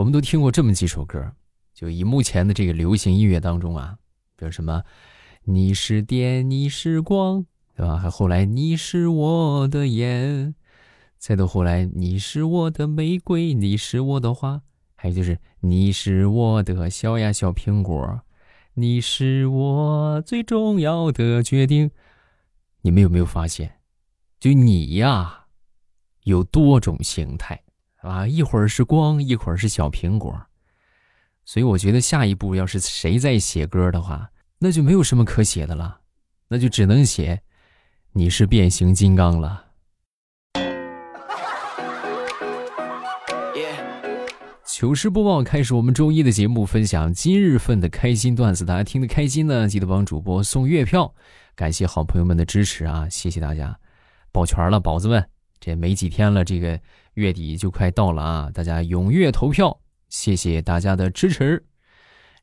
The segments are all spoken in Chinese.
我们都听过这么几首歌，就以目前的这个流行音乐当中啊，比如什么“你是电，你是光”，对吧？还后来“你是我的眼”，再到后来“你是我的玫瑰，你是我的花”，还有就是“你是我的小呀小苹果”，你是我最重要的决定。你们有没有发现，就你呀，有多种形态？啊，一会儿是光，一会儿是小苹果，所以我觉得下一步要是谁再写歌的话，那就没有什么可写的了，那就只能写你是变形金刚了。糗事播报开始，我们周一的节目分享今日份的开心段子，大家听得开心呢，记得帮主播送月票，感谢好朋友们的支持啊，谢谢大家，保全了，宝子们，这没几天了，这个。月底就快到了啊！大家踊跃投票，谢谢大家的支持。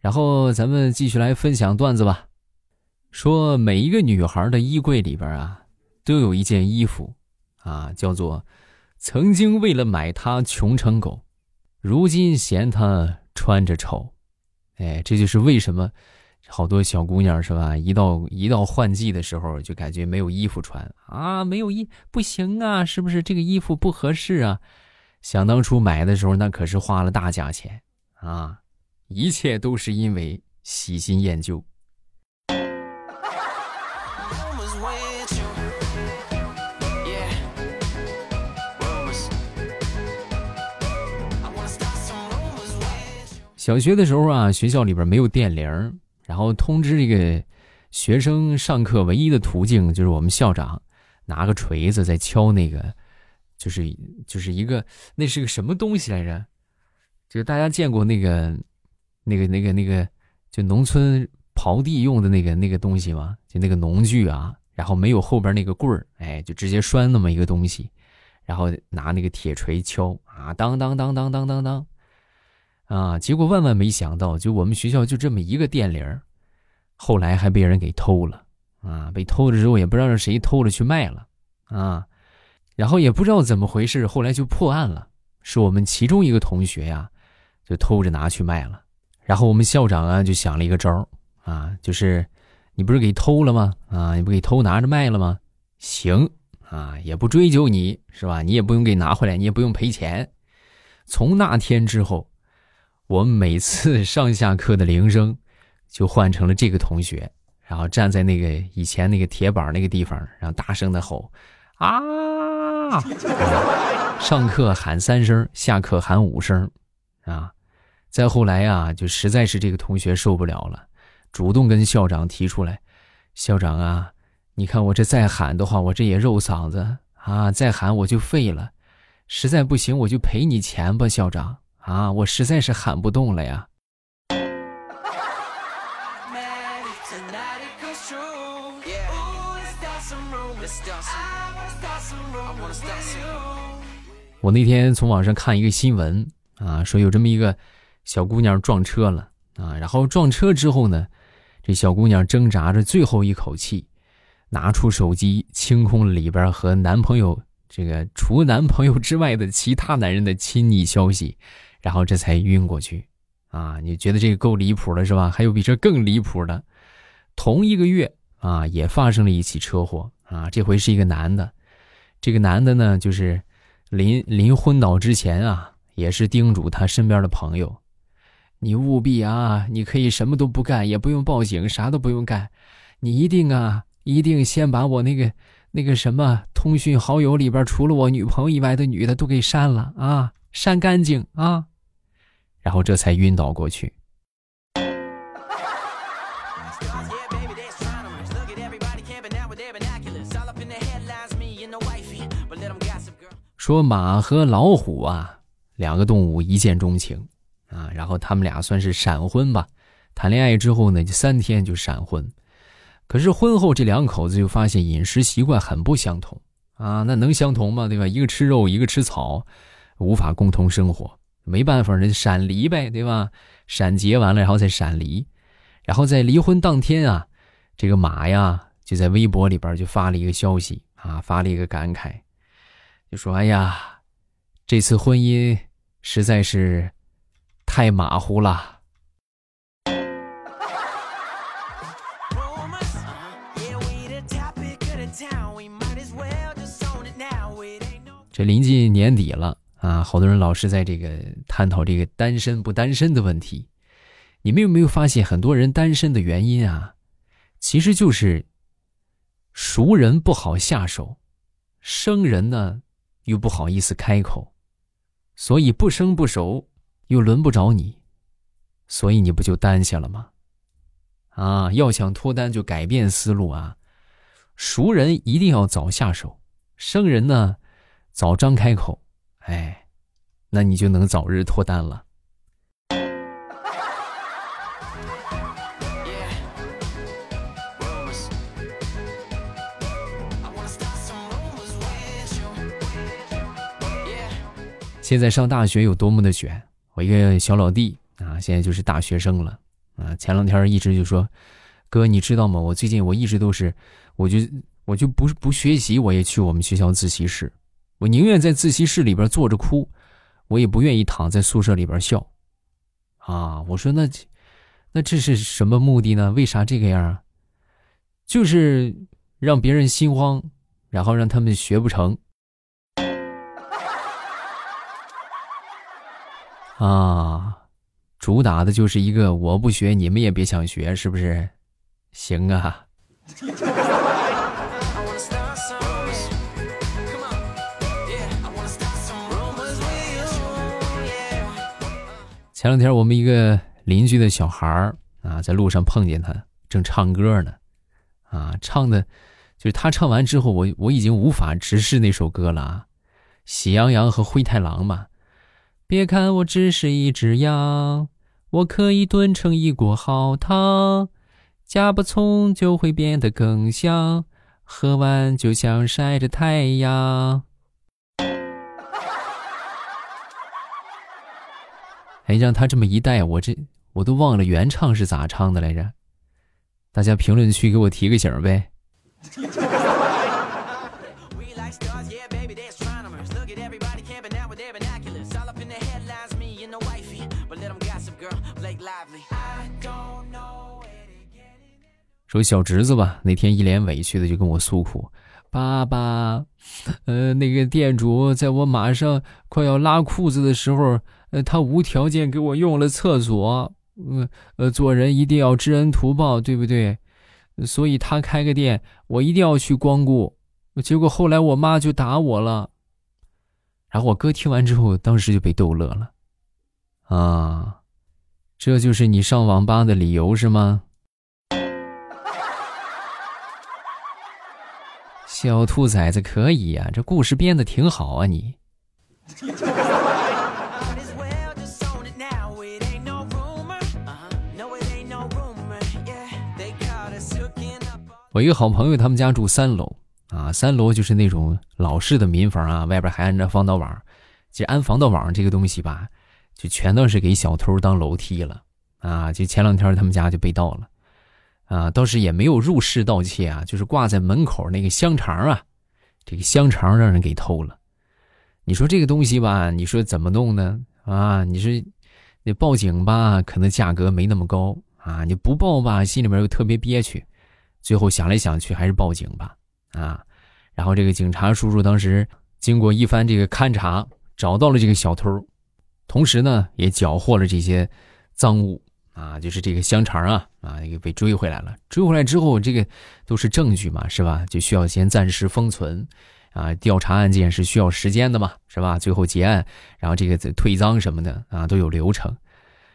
然后咱们继续来分享段子吧。说每一个女孩的衣柜里边啊，都有一件衣服啊，叫做“曾经为了买它穷成狗，如今嫌它穿着丑”。哎，这就是为什么。好多小姑娘是吧？一到一到换季的时候，就感觉没有衣服穿啊，没有衣不行啊，是不是这个衣服不合适啊？想当初买的时候，那可是花了大价钱啊！一切都是因为喜新厌旧。小学的时候啊，学校里边没有电铃。然后通知这个学生上课唯一的途径就是我们校长拿个锤子在敲那个，就是就是一个那是个什么东西来着？就是大家见过那个那个那个那个就农村刨地用的那个那个东西吗？就那个农具啊，然后没有后边那个棍儿，哎，就直接拴那么一个东西，然后拿那个铁锤敲啊，当当当当当当当。啊！结果万万没想到，就我们学校就这么一个电铃后来还被人给偷了啊！被偷了之后也不知道是谁偷了去卖了啊！然后也不知道怎么回事，后来就破案了，是我们其中一个同学呀，就偷着拿去卖了。然后我们校长啊就想了一个招啊，就是你不是给偷了吗？啊，你不给偷拿着卖了吗？行啊，也不追究你是吧？你也不用给拿回来，你也不用赔钱。从那天之后。我们每次上下课的铃声，就换成了这个同学，然后站在那个以前那个铁板那个地方，然后大声的吼：“啊！”上课喊三声，下课喊五声，啊！再后来啊，就实在是这个同学受不了了，主动跟校长提出来：“校长啊，你看我这再喊的话，我这也肉嗓子啊，再喊我就废了，实在不行我就赔你钱吧，校长。”啊！我实在是喊不动了呀。我那天从网上看一个新闻啊，说有这么一个小姑娘撞车了啊，然后撞车之后呢，这小姑娘挣扎着最后一口气，拿出手机清空里边和男朋友这个除男朋友之外的其他男人的亲昵消息。然后这才晕过去，啊，你觉得这个够离谱了是吧？还有比这更离谱的，同一个月啊，也发生了一起车祸。啊，这回是一个男的，这个男的呢，就是临临昏倒之前啊，也是叮嘱他身边的朋友，你务必啊，你可以什么都不干，也不用报警，啥都不用干，你一定啊，一定先把我那个那个什么通讯好友里边除了我女朋友以外的女的都给删了啊，删干净啊。然后这才晕倒过去。说马和老虎啊，两个动物一见钟情啊，然后他们俩算是闪婚吧。谈恋爱之后呢，就三天就闪婚。可是婚后这两口子就发现饮食习惯很不相同啊，那能相同吗？对吧？一个吃肉，一个吃草，无法共同生活。没办法，那就闪离呗，对吧？闪结完了，然后再闪离，然后在离婚当天啊，这个马呀就在微博里边就发了一个消息啊，发了一个感慨，就说：“哎呀，这次婚姻实在是太马虎了。这临近年底了啊，好多人老是在这个探讨这个单身不单身的问题。你们有没有发现，很多人单身的原因啊，其实就是熟人不好下手，生人呢又不好意思开口，所以不生不熟，又轮不着你，所以你不就单下了吗？啊，要想脱单就改变思路啊，熟人一定要早下手，生人呢。早张开口，哎，那你就能早日脱单了。现在上大学有多么的卷？我一个小老弟啊，现在就是大学生了啊。前两天一直就说：“哥，你知道吗？我最近我一直都是，我就我就不不学习，我也去我们学校自习室。”我宁愿在自习室里边坐着哭，我也不愿意躺在宿舍里边笑。啊，我说那，那这是什么目的呢？为啥这个样啊？就是让别人心慌，然后让他们学不成。啊，主打的就是一个我不学，你们也别想学，是不是？行啊。前两天我们一个邻居的小孩儿啊，在路上碰见他，正唱歌呢，啊，唱的，就是他唱完之后，我我已经无法直视那首歌了啊，《喜羊羊和灰太狼》嘛。别看我只是一只羊，我可以炖成一锅好汤，加把葱就会变得更香，喝完就像晒着太阳。哎，让他这么一带，我这我都忘了原唱是咋唱的来着。大家评论区给我提个醒呗。说小侄子吧，那天一脸委屈的就跟我诉苦：“爸爸，呃，那个店主在我马上快要拉裤子的时候。”呃，他无条件给我用了厕所，嗯，呃，做人一定要知恩图报，对不对？所以他开个店，我一定要去光顾。结果后来我妈就打我了，然后我哥听完之后，当时就被逗乐了。啊，这就是你上网吧的理由是吗？小兔崽子可以呀，这故事编的挺好啊，你。我一个好朋友，他们家住三楼啊，三楼就是那种老式的民房啊，外边还安着防盗网。其实安防盗网这个东西吧，就全都是给小偷当楼梯了啊。就前两天他们家就被盗了啊，倒是也没有入室盗窃啊，就是挂在门口那个香肠啊，这个香肠让人给偷了。你说这个东西吧，你说怎么弄呢？啊，你说你报警吧，可能价格没那么高啊；你不报吧，心里面又特别憋屈。最后想来想去，还是报警吧，啊！然后这个警察叔叔当时经过一番这个勘查，找到了这个小偷，同时呢也缴获了这些赃物啊，就是这个香肠啊啊，也被追回来了。追回来之后，这个都是证据嘛，是吧？就需要先暂时封存，啊，调查案件是需要时间的嘛，是吧？最后结案，然后这个退赃什么的啊都有流程。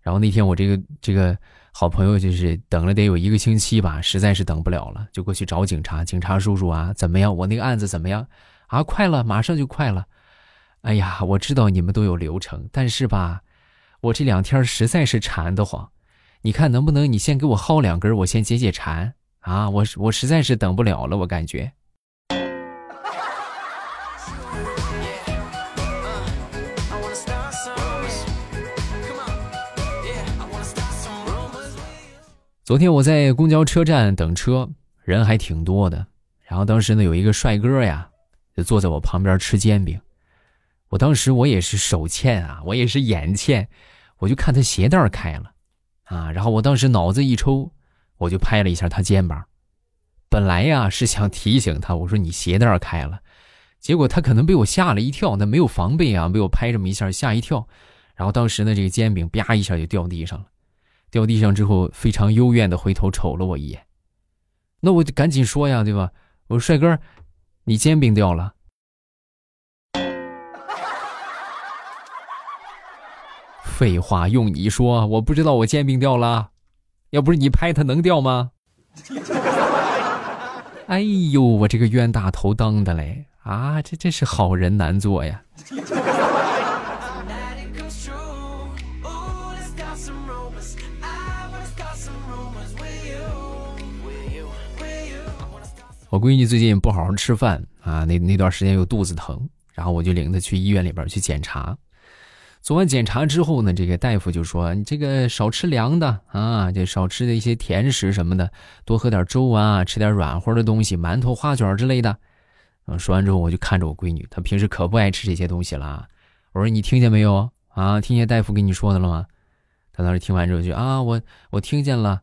然后那天我这个这个。好朋友就是等了得有一个星期吧，实在是等不了了，就过去找警察。警察叔叔啊，怎么样？我那个案子怎么样？啊，快了，马上就快了。哎呀，我知道你们都有流程，但是吧，我这两天实在是馋得慌。你看能不能你先给我薅两根，我先解解馋啊？我我实在是等不了了，我感觉。昨天我在公交车站等车，人还挺多的。然后当时呢，有一个帅哥呀，就坐在我旁边吃煎饼。我当时我也是手欠啊，我也是眼欠，我就看他鞋带开了，啊，然后我当时脑子一抽，我就拍了一下他肩膀。本来呀是想提醒他，我说你鞋带开了，结果他可能被我吓了一跳，那没有防备啊，被我拍这么一下吓一跳，然后当时呢这个煎饼啪一下就掉地上了，掉地上之后非常幽怨的回头瞅了我一眼，那我就赶紧说呀，对吧？我说帅哥，你煎饼掉了。废话，用你说，我不知道我煎饼掉了，要不是你拍它能掉吗？哎呦，我这个冤大头当的嘞啊，这真是好人难做呀。我闺女最近不好好吃饭啊，那那段时间又肚子疼，然后我就领她去医院里边去检查。做完检查之后呢，这个大夫就说：“你这个少吃凉的啊，就少吃的一些甜食什么的，多喝点粥啊，吃点软和的东西，馒头、花卷之类的。”，说完之后，我就看着我闺女，她平时可不爱吃这些东西了。我说：“你听见没有啊？听见大夫跟你说的了吗？”她当时听完之后就啊，我我听见了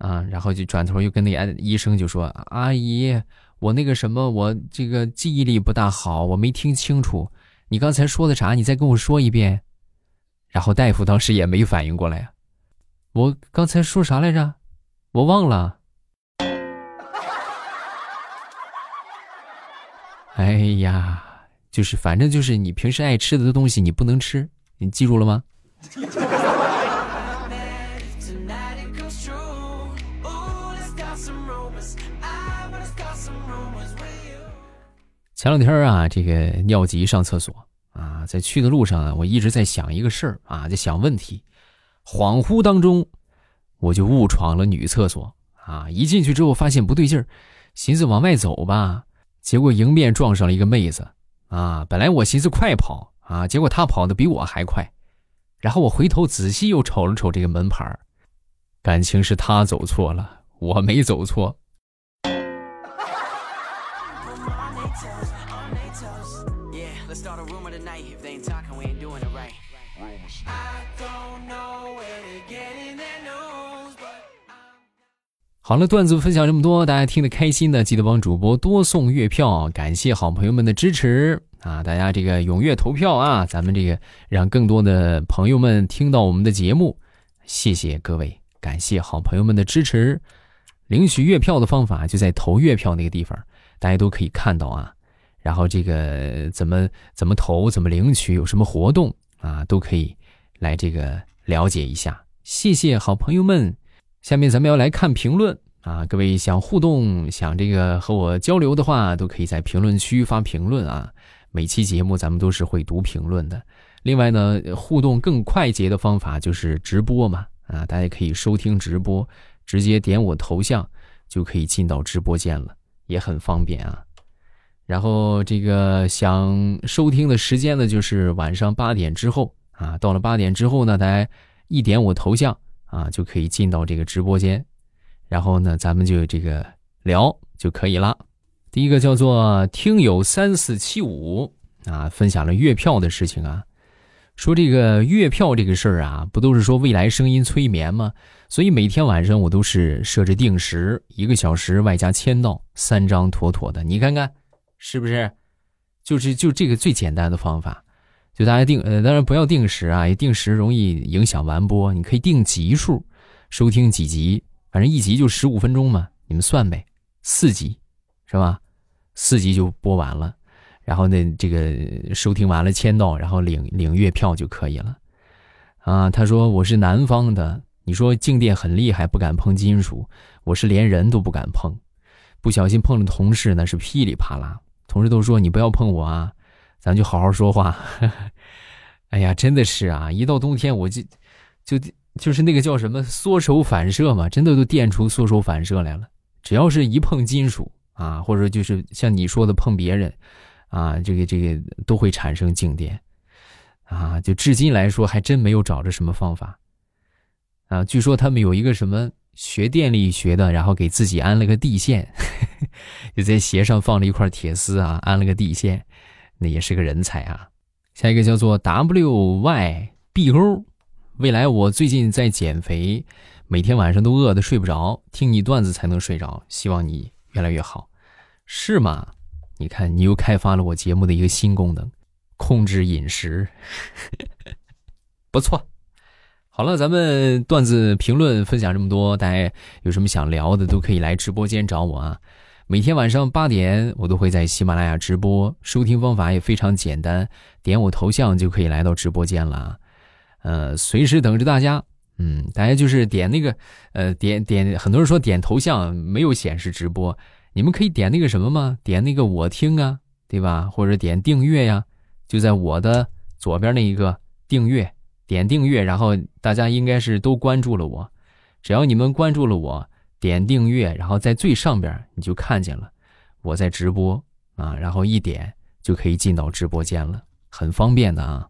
啊，然后就转头又跟那医生就说：“阿姨，我那个什么，我这个记忆力不大好，我没听清楚，你刚才说的啥？你再跟我说一遍。”然后大夫当时也没反应过来呀，我刚才说啥来着？我忘了。哎呀，就是反正就是你平时爱吃的东西你不能吃，你记住了吗？前两天啊，这个尿急上厕所。啊，在去的路上啊，我一直在想一个事儿啊，在想问题。恍惚当中，我就误闯了女厕所啊！一进去之后，发现不对劲儿，寻思往外走吧，结果迎面撞上了一个妹子啊！本来我寻思快跑啊，结果她跑的比我还快。然后我回头仔细又瞅了瞅这个门牌感情是她走错了，我没走错。好了，段子分享这么多，大家听得开心的，记得帮主播多送月票，感谢好朋友们的支持啊！大家这个踊跃投票啊，咱们这个让更多的朋友们听到我们的节目，谢谢各位，感谢好朋友们的支持。领取月票的方法就在投月票那个地方，大家都可以看到啊。然后这个怎么怎么投，怎么领取，有什么活动啊，都可以来这个了解一下。谢谢好朋友们。下面咱们要来看评论啊！各位想互动、想这个和我交流的话，都可以在评论区发评论啊。每期节目咱们都是会读评论的。另外呢，互动更快捷的方法就是直播嘛啊！大家可以收听直播，直接点我头像就可以进到直播间了，也很方便啊。然后这个想收听的时间呢，就是晚上八点之后啊。到了八点之后呢，大家一点我头像。啊，就可以进到这个直播间，然后呢，咱们就这个聊就可以了。第一个叫做听友三四七五啊，分享了月票的事情啊，说这个月票这个事儿啊，不都是说未来声音催眠吗？所以每天晚上我都是设置定时，一个小时外加签到三张妥妥的，你看看是不是？就是就这个最简单的方法。就大家定呃，当然不要定时啊，一定时容易影响完播。你可以定集数，收听几集，反正一集就十五分钟嘛，你们算呗，四集，是吧？四集就播完了，然后呢，这个收听完了签到，然后领领月票就可以了。啊，他说我是南方的，你说静电很厉害，不敢碰金属，我是连人都不敢碰，不小心碰了同事那是噼里啪啦，同事都说你不要碰我啊。咱就好好说话。哎呀，真的是啊！一到冬天，我就就就是那个叫什么缩手反射嘛，真的都电出缩手反射来了。只要是一碰金属啊，或者就是像你说的碰别人啊，这个这个都会产生静电啊。就至今来说，还真没有找着什么方法啊。据说他们有一个什么学电力学的，然后给自己安了个地线，就在鞋上放了一块铁丝啊，安了个地线。那也是个人才啊！下一个叫做 W Y B O，未来我最近在减肥，每天晚上都饿得睡不着，听你段子才能睡着。希望你越来越好，是吗？你看，你又开发了我节目的一个新功能，控制饮食，不错。好了，咱们段子评论分享这么多，大家有什么想聊的都可以来直播间找我啊。每天晚上八点，我都会在喜马拉雅直播，收听方法也非常简单，点我头像就可以来到直播间了。呃，随时等着大家。嗯，大家就是点那个，呃，点点，很多人说点头像没有显示直播，你们可以点那个什么吗？点那个我听啊，对吧？或者点订阅呀，就在我的左边那一个订阅。点订阅，然后大家应该是都关注了我。只要你们关注了我，点订阅，然后在最上边你就看见了我在直播啊，然后一点就可以进到直播间了，很方便的啊。